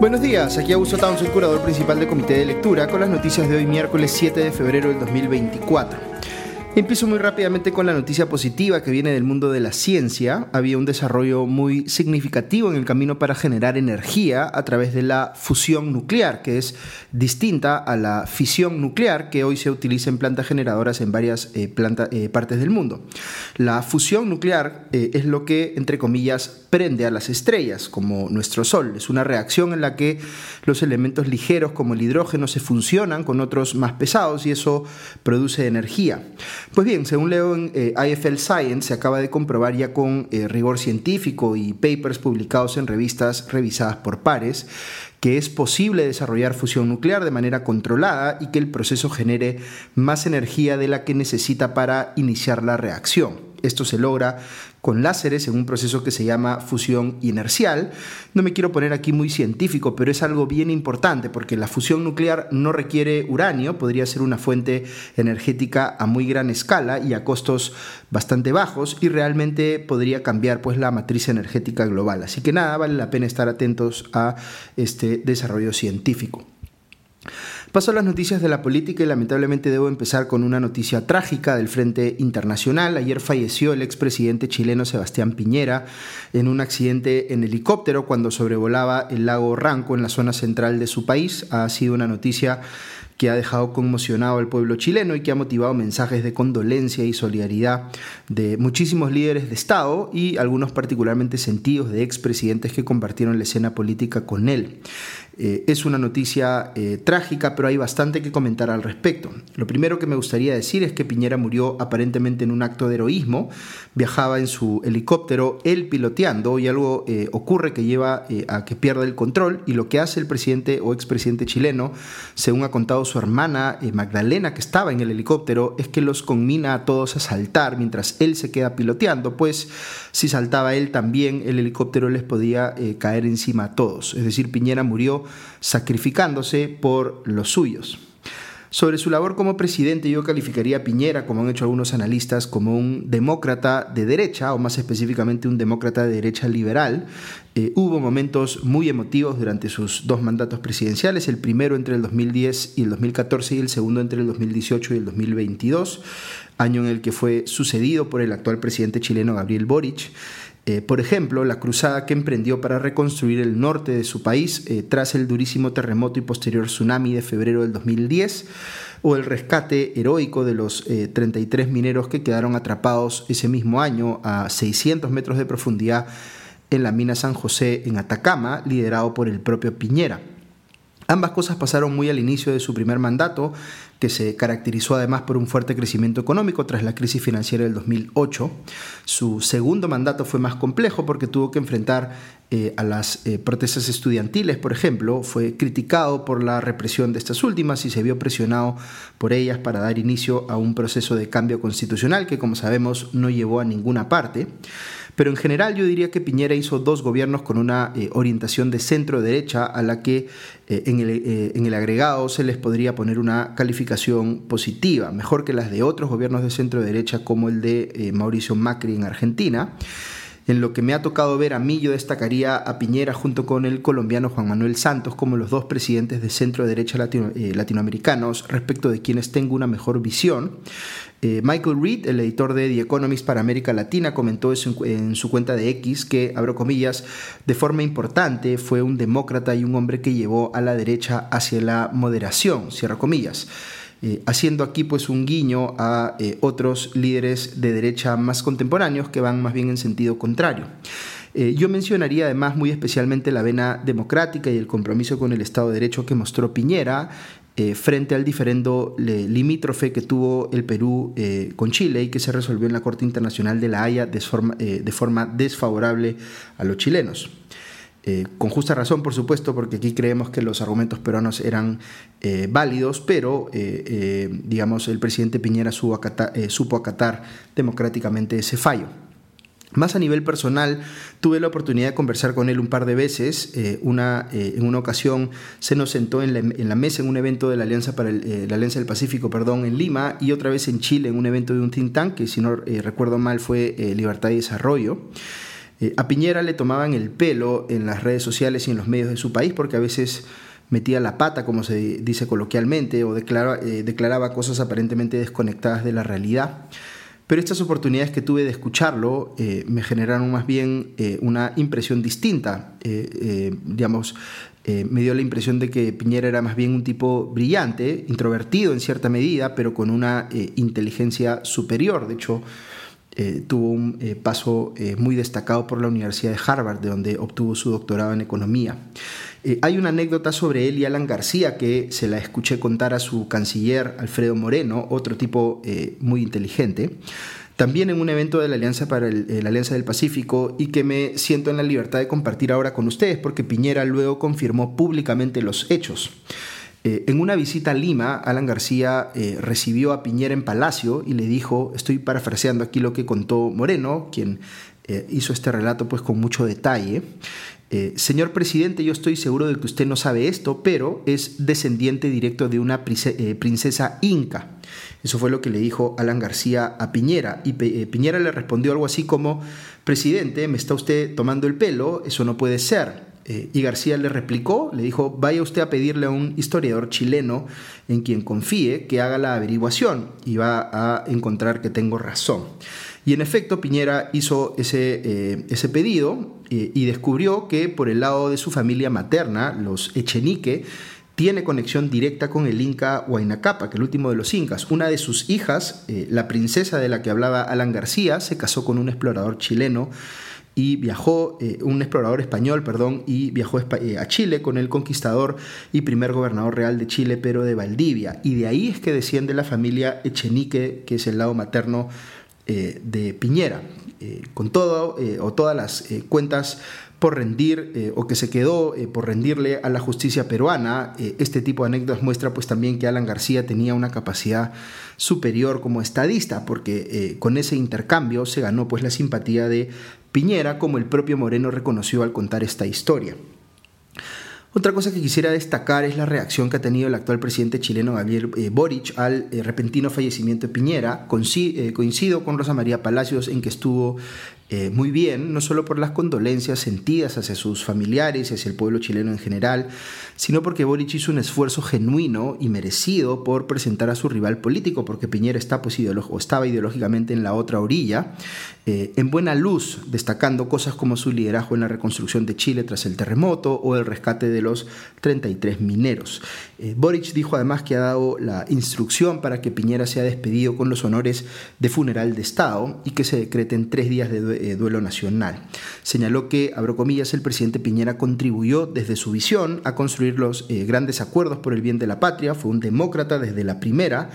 Buenos días, aquí Augusto Townsend, curador principal del Comité de Lectura, con las noticias de hoy miércoles 7 de febrero del 2024. Empiezo muy rápidamente con la noticia positiva que viene del mundo de la ciencia. Había un desarrollo muy significativo en el camino para generar energía a través de la fusión nuclear, que es distinta a la fisión nuclear que hoy se utiliza en plantas generadoras en varias eh, eh, partes del mundo. La fusión nuclear eh, es lo que, entre comillas, prende a las estrellas, como nuestro Sol. Es una reacción en la que los elementos ligeros como el hidrógeno se funcionan con otros más pesados y eso produce energía. Pues bien, según leo en eh, IFL Science, se acaba de comprobar ya con eh, rigor científico y papers publicados en revistas revisadas por pares que es posible desarrollar fusión nuclear de manera controlada y que el proceso genere más energía de la que necesita para iniciar la reacción. Esto se logra con láseres en un proceso que se llama fusión inercial. No me quiero poner aquí muy científico, pero es algo bien importante porque la fusión nuclear no requiere uranio, podría ser una fuente energética a muy gran escala y a costos bastante bajos y realmente podría cambiar pues la matriz energética global. Así que nada, vale la pena estar atentos a este desarrollo científico. Paso a las noticias de la política y lamentablemente debo empezar con una noticia trágica del Frente Internacional. Ayer falleció el expresidente chileno Sebastián Piñera en un accidente en helicóptero cuando sobrevolaba el lago Ranco en la zona central de su país. Ha sido una noticia que ha dejado conmocionado al pueblo chileno y que ha motivado mensajes de condolencia y solidaridad de muchísimos líderes de Estado y algunos particularmente sentidos de expresidentes que compartieron la escena política con él. Eh, es una noticia eh, trágica, pero hay bastante que comentar al respecto. Lo primero que me gustaría decir es que Piñera murió aparentemente en un acto de heroísmo, viajaba en su helicóptero, él piloteando, y algo eh, ocurre que lleva a que pierda el control, y lo que hace el presidente o expresidente chileno, según ha contado su hermana Magdalena, que estaba en el helicóptero, es que los conmina a todos a saltar mientras él se queda piloteando, pues si saltaba él también, el helicóptero les podía caer encima a todos. Es decir, Piñera murió sacrificándose por los suyos. Sobre su labor como presidente, yo calificaría a Piñera, como han hecho algunos analistas, como un demócrata de derecha, o más específicamente un demócrata de derecha liberal. Eh, hubo momentos muy emotivos durante sus dos mandatos presidenciales, el primero entre el 2010 y el 2014 y el segundo entre el 2018 y el 2022, año en el que fue sucedido por el actual presidente chileno Gabriel Boric. Eh, por ejemplo, la cruzada que emprendió para reconstruir el norte de su país eh, tras el durísimo terremoto y posterior tsunami de febrero del 2010, o el rescate heroico de los 33 eh, mineros que quedaron atrapados ese mismo año a 600 metros de profundidad en la mina San José en Atacama, liderado por el propio Piñera. Ambas cosas pasaron muy al inicio de su primer mandato, que se caracterizó además por un fuerte crecimiento económico tras la crisis financiera del 2008. Su segundo mandato fue más complejo porque tuvo que enfrentar eh, a las eh, protestas estudiantiles, por ejemplo, fue criticado por la represión de estas últimas y se vio presionado por ellas para dar inicio a un proceso de cambio constitucional que, como sabemos, no llevó a ninguna parte. Pero en general yo diría que Piñera hizo dos gobiernos con una eh, orientación de centro-derecha a la que eh, en, el, eh, en, el, agregado se les podría poner una calificación positiva, mejor que las de otros gobiernos de centro-derecha como el de Mauricio Macri en Argentina. En lo que me ha tocado ver a mí, yo destacaría a Piñera junto con el colombiano Juan Manuel Santos como los dos presidentes de centro derecha latinoamericanos respecto de quienes tengo una mejor visión. Eh, Michael Reed, el editor de The Economist para América Latina, comentó en su cuenta de X que, abro comillas, de forma importante fue un demócrata y un hombre que llevó a la derecha hacia la moderación, cierro comillas. Eh, haciendo aquí pues un guiño a eh, otros líderes de derecha más contemporáneos que van más bien en sentido contrario. yo mencionaría además muy especialmente la vena democrática y el compromiso con el Estado de Derecho que mostró Piñera eh, frente al diferendo limítrofe que tuvo el Perú eh, con Chile y que se resolvió en la Corte Internacional de la Haya eh, de forma desfavorable a los chilenos. Con justa razón, por supuesto, porque aquí creemos que los argumentos peruanos eran válidos, pero digamos el presidente Piñera supo acatar democráticamente ese fallo. Más a nivel personal, tuve la oportunidad de conversar con él un par de veces. Eh, una, eh, en una ocasión se nos sentó en la, mesa en un evento de la Alianza, para eh, la Alianza del Pacífico perdón, en Lima y otra vez en Chile en un evento de un think tank que si no recuerdo mal fue Libertad y Desarrollo. A Piñera le tomaban el pelo en las redes sociales y en los medios de su país porque a veces metía la pata, como se dice coloquialmente, o declaraba cosas aparentemente desconectadas de la realidad. Pero estas oportunidades que tuve de escucharlo eh, me generaron más bien eh, una impresión distinta. Eh, digamos, me dio la impresión de que Piñera era más bien un tipo brillante, introvertido en cierta medida, pero con una inteligencia superior. De hecho, tuvo un paso muy destacado por la Universidad de Harvard, de donde obtuvo su doctorado en economía. Eh, hay una anécdota sobre él y Alan García que se la escuché contar a su canciller Alfredo Moreno, otro tipo eh, muy inteligente, también en un evento de la Alianza para eh, la Alianza del Pacífico y que me siento en la libertad de compartir ahora con ustedes porque Piñera luego confirmó públicamente los hechos. En una visita a Lima, Alan García recibió a Piñera en Palacio y le dijo, estoy parafraseando aquí lo que contó Moreno, quien hizo este relato pues con mucho detalle, eh, señor presidente, yo estoy seguro de que usted no sabe esto, pero es descendiente directo de una eh, princesa inca. Eso fue lo que le dijo Alan García a Piñera. Y eh, Piñera le respondió algo así como, presidente, me está usted tomando el pelo, eso no puede ser. Y García le replicó, le dijo, vaya usted a pedirle a un historiador chileno en quien confíe que haga la averiguación y va a encontrar que tengo razón. Y en efecto, Piñera hizo ese, eh, ese pedido eh, y descubrió que por el lado de su familia materna, los Echenique, tiene conexión directa con el Inca Huayna Capac, que el último de los incas. Una de sus hijas, eh, la princesa de la que hablaba Alan García, se casó con un explorador chileno y viajó, un explorador español, perdón, y viajó a Chile con el conquistador y primer gobernador real de Chile, pero de Valdivia. Y de ahí es que desciende la familia Echenique, que es el lado materno eh, de Piñera, eh, con todo eh, o todas las cuentas por rendir o que se quedó por rendirle a la justicia peruana. este tipo de anécdotas muestra pues también que Alan García tenía una capacidad superior como estadista, porque con ese intercambio se ganó pues la simpatía de Piñera, como el propio Moreno reconoció al contar esta historia. Otra cosa que quisiera destacar es la reacción que ha tenido el actual presidente chileno Gabriel eh, Boric al eh, repentino fallecimiento de Piñera. Eh, coincido con Rosa María Palacios en que estuvo eh, muy bien, no solo por las condolencias sentidas hacia sus familiares y hacia el pueblo chileno en general, sino porque Boric hizo un esfuerzo genuino y merecido por presentar a su rival político, porque Piñera está, pues, o estaba ideológicamente en la otra orilla, eh, en buena luz, destacando cosas como su liderazgo en la reconstrucción de Chile tras el terremoto o el rescate de los 33 mineros. Eh, Boric dijo además que ha dado la instrucción para que Piñera sea despedido con los honores de funeral de Estado y que se decreten tres días de eh, duelo nacional. Señaló que, abro comillas, el presidente Piñera contribuyó desde su visión a construir los eh, grandes acuerdos por el bien de la patria, fue un demócrata desde la primera.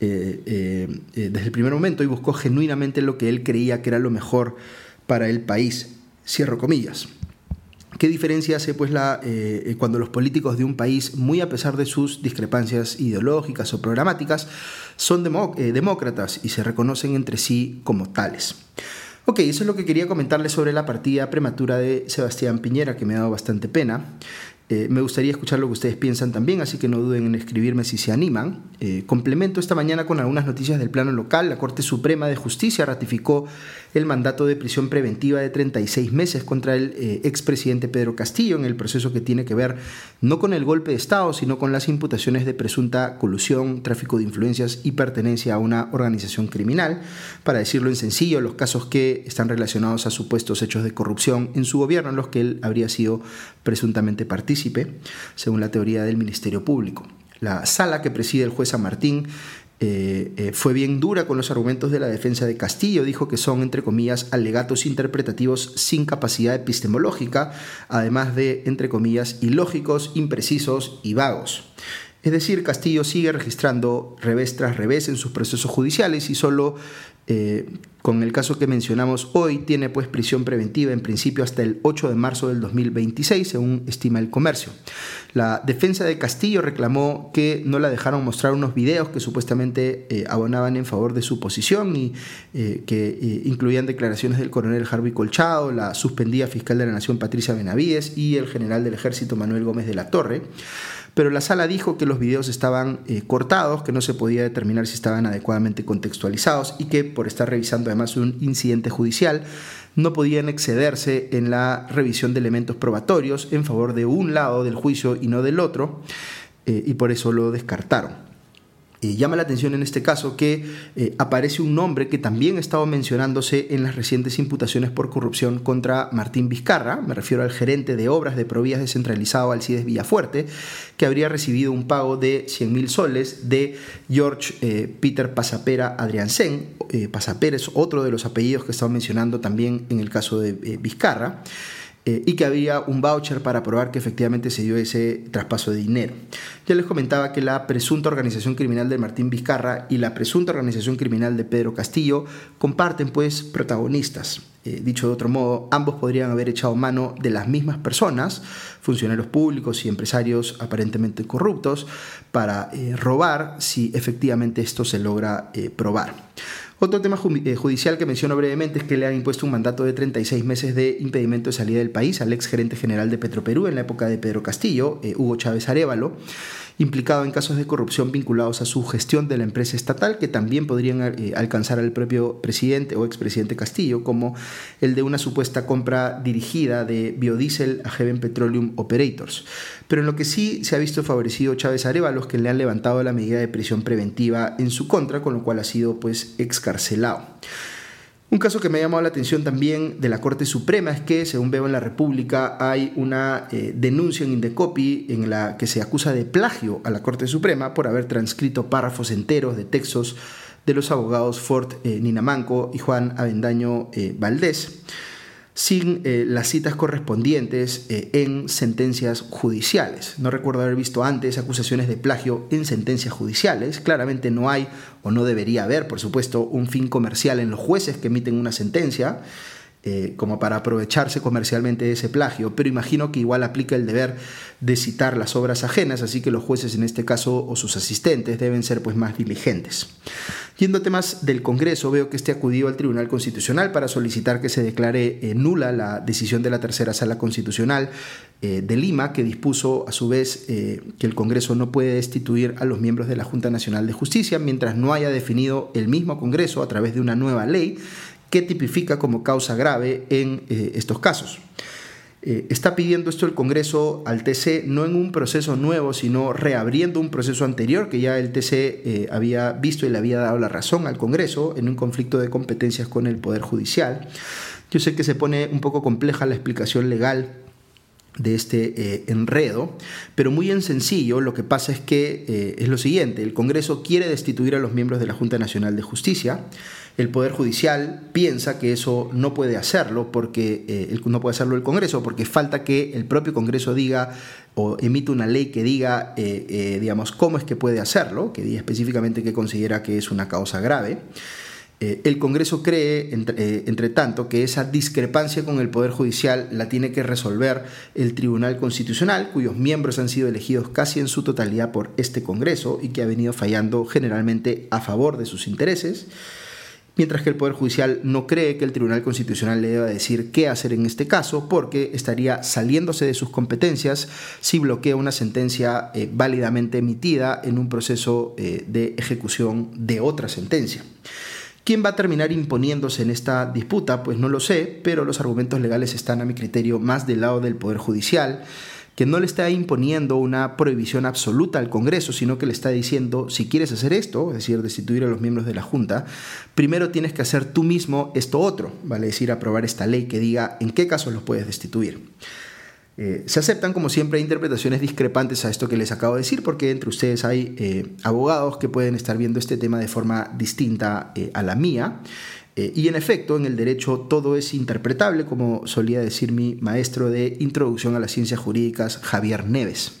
Eh, desde el primer momento y buscó genuinamente lo que él creía que era lo mejor para el país. Cierro comillas. ¿Qué diferencia hace pues, la, cuando los políticos de un país, muy a pesar de sus discrepancias ideológicas o programáticas, son demócratas y se reconocen entre sí como tales? Ok, eso es lo que quería comentarles sobre la partida prematura de Sebastián Piñera, que me ha dado bastante pena. Eh, me gustaría escuchar lo que ustedes piensan también, así que no duden en escribirme si se animan. Eh, complemento esta mañana con algunas noticias del plano local. La Corte Suprema de Justicia ratificó el mandato de prisión preventiva de 36 meses contra el eh, expresidente Pedro Castillo en el proceso que tiene que ver no con el golpe de Estado, sino con las imputaciones de presunta colusión, tráfico de influencias y pertenencia a una organización criminal. Para decirlo en sencillo, los casos que están relacionados a supuestos hechos de corrupción en su gobierno en los que él habría sido presuntamente partícipe según la teoría del Ministerio Público. La sala que preside el juez San Martín eh, eh, fue bien dura con los argumentos de la defensa de Castillo, dijo que son, entre comillas, alegatos interpretativos sin capacidad epistemológica, además de, entre comillas, ilógicos, imprecisos y vagos. Es decir, Castillo sigue registrando revés tras revés en sus procesos judiciales y solo eh, con el caso que mencionamos hoy tiene pues prisión preventiva en principio hasta el 8 de marzo del 2026, según estima el comercio. La defensa de Castillo reclamó que no la dejaron mostrar unos videos que supuestamente eh, abonaban en favor de su posición y eh, que incluían declaraciones del coronel Harvey Colchado, la suspendida fiscal de la Nación Patricia Benavides y el general del ejército Manuel Gómez de la Torre pero la sala dijo que los videos estaban cortados, que no se podía determinar si estaban adecuadamente contextualizados y que por estar revisando además un incidente judicial no podían excederse en la revisión de elementos probatorios en favor de un lado del juicio y no del otro, eh, y por eso lo descartaron. Eh, llama la atención en este caso que eh, aparece un nombre que también ha estado mencionándose en las recientes imputaciones por corrupción contra Martín Vizcarra, me refiero al gerente de obras de Provías descentralizado Alcides Villafuerte, que habría recibido un pago de 100 mil soles de George eh, Peter Pasapera Adriansen. Pasapera es otro de los apellidos que estaba mencionando también en el caso de Vizcarra. Eh, y que había un voucher para probar que efectivamente se dio ese traspaso de dinero. Ya les comentaba que la presunta organización criminal de Martín Vizcarra y la presunta organización criminal de Pedro Castillo comparten pues protagonistas. Eh, dicho de otro modo, ambos podrían haber echado mano de las mismas personas, funcionarios públicos y empresarios aparentemente corruptos, para eh, robar si efectivamente esto se logra probar. Otro tema eh, judicial que menciono brevemente es que le han impuesto un mandato de 36 meses de impedimento de salida del país al ex gerente general de Petroperú en la época de Pedro Castillo, eh, Hugo Chávez Arevalo implicado en casos de corrupción vinculados a su gestión de la empresa estatal, que también podrían eh, alcanzar al propio presidente o expresidente Castillo, como el de una supuesta compra dirigida de biodiesel a Heaven Petroleum Operators. Pero en lo que sí se ha visto favorecido Chávez Arevalos, que le han levantado la medida de prisión preventiva en su contra, con lo cual ha sido pues excarcelado. Un caso que me ha llamado la atención también de la Corte Suprema es que, según veo en la República, hay una eh, denuncia en Indecopy en la que se acusa de plagio a la Corte Suprema por haber transcrito párrafos enteros de textos de los abogados Ford eh, Ninamanco y Juan Avendaño eh, Valdés sin eh, las citas correspondientes eh, en sentencias judiciales. No recuerdo haber visto antes acusaciones de plagio en sentencias judiciales. Claramente no hay o no debería haber, por supuesto, un fin comercial en los jueces que emiten una sentencia. Eh, como para aprovecharse comercialmente de ese plagio, pero imagino que igual aplica el deber de citar las obras ajenas, así que los jueces en este caso o sus asistentes deben ser pues más diligentes. Yendo a temas del Congreso, veo que este acudió al Tribunal Constitucional para solicitar que se declare eh, nula la decisión de la tercera sala constitucional eh, de Lima, que dispuso a su vez que el Congreso no puede destituir a los miembros de la Junta Nacional de Justicia mientras no haya definido el mismo Congreso a través de una nueva ley ¿Qué tipifica como causa grave en eh, estos casos. Eh, está pidiendo esto el Congreso al TC no en un proceso nuevo, sino reabriendo un proceso anterior que ya el TC eh, había visto y le había dado la razón al Congreso en un conflicto de competencias con el Poder Judicial. Yo sé que se pone un poco compleja la explicación legal de este enredo, pero muy en sencillo lo que pasa es que es lo siguiente, el Congreso quiere destituir a los miembros de la Junta Nacional de Justicia, el Poder Judicial piensa que eso no puede hacerlo porque eh, no puede hacerlo el Congreso porque falta que el propio Congreso diga o emite una ley que diga, eh, eh, digamos, cómo es que puede hacerlo, que diga específicamente que considera que es una causa grave. El Congreso cree, entre, entre, tanto, que esa discrepancia con el Poder Judicial la tiene que resolver el Tribunal Constitucional, cuyos miembros han sido elegidos casi en su totalidad por este Congreso y que ha venido fallando generalmente a favor de sus intereses mientras que el Poder Judicial no cree que el Tribunal Constitucional le deba decir qué hacer en este caso, porque estaría saliéndose de sus competencias si bloquea una sentencia eh, válidamente emitida en un proceso eh, de ejecución de otra sentencia. ¿Quién va a terminar imponiéndose en esta disputa? Pues no lo sé, pero los argumentos legales están a mi criterio más del lado del Poder Judicial que no le está imponiendo una prohibición absoluta al Congreso, sino que le está diciendo, si quieres hacer esto, es decir, destituir a los miembros de la Junta, primero tienes que hacer tú mismo esto otro, vale decir, aprobar esta ley que diga en qué casos los puedes destituir. Eh, se aceptan, como siempre, interpretaciones discrepantes a esto que les acabo de decir, porque entre ustedes hay eh, abogados que pueden estar viendo este tema de forma distinta eh, a la mía. Y en efecto, en el derecho todo es interpretable, como solía decir mi maestro de Introducción a las Ciencias Jurídicas, Javier Neves.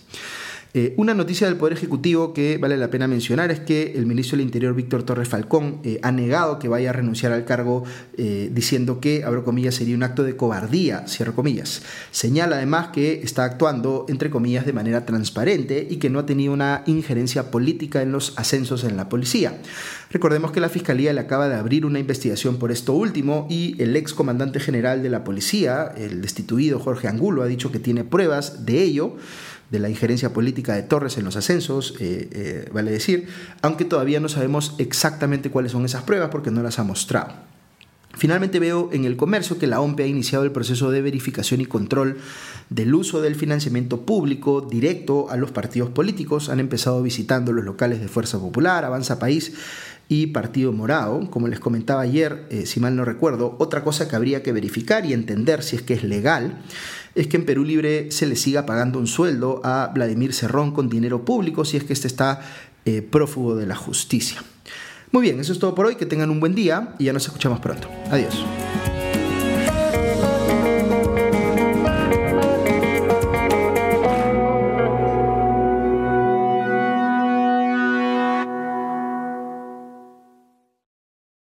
Eh, una noticia del Poder Ejecutivo que vale la pena mencionar es que el ministro del Interior, Víctor Torres Falcón, eh, ha negado que vaya a renunciar al cargo diciendo que, abro comillas, sería un acto de cobardía, cierro comillas. Señala además que está actuando, entre comillas, de manera transparente y que no ha tenido una injerencia política en los ascensos en la policía. Recordemos que la Fiscalía le acaba de abrir una investigación por esto último y el ex comandante general de la policía, el destituido Jorge Angulo, ha dicho que tiene pruebas de ello de la injerencia política de Torres en los ascensos, eh, eh, vale decir, aunque todavía no sabemos exactamente cuáles son esas pruebas porque no las ha mostrado. Finalmente veo en el comercio que la OMP ha iniciado el proceso de verificación y control del uso del financiamiento público directo a los partidos políticos. Han empezado visitando los locales de Fuerza Popular, Avanza País y Partido Morado. Como les comentaba ayer, eh, si mal no recuerdo, otra cosa que habría que verificar y entender si es que es legal es que en Perú Libre se le siga pagando un sueldo a Vladimir Cerrón con dinero público si es que este está eh, prófugo de la justicia. Muy bien, eso es todo por hoy. Que tengan un buen día y ya nos escuchamos pronto. Adiós.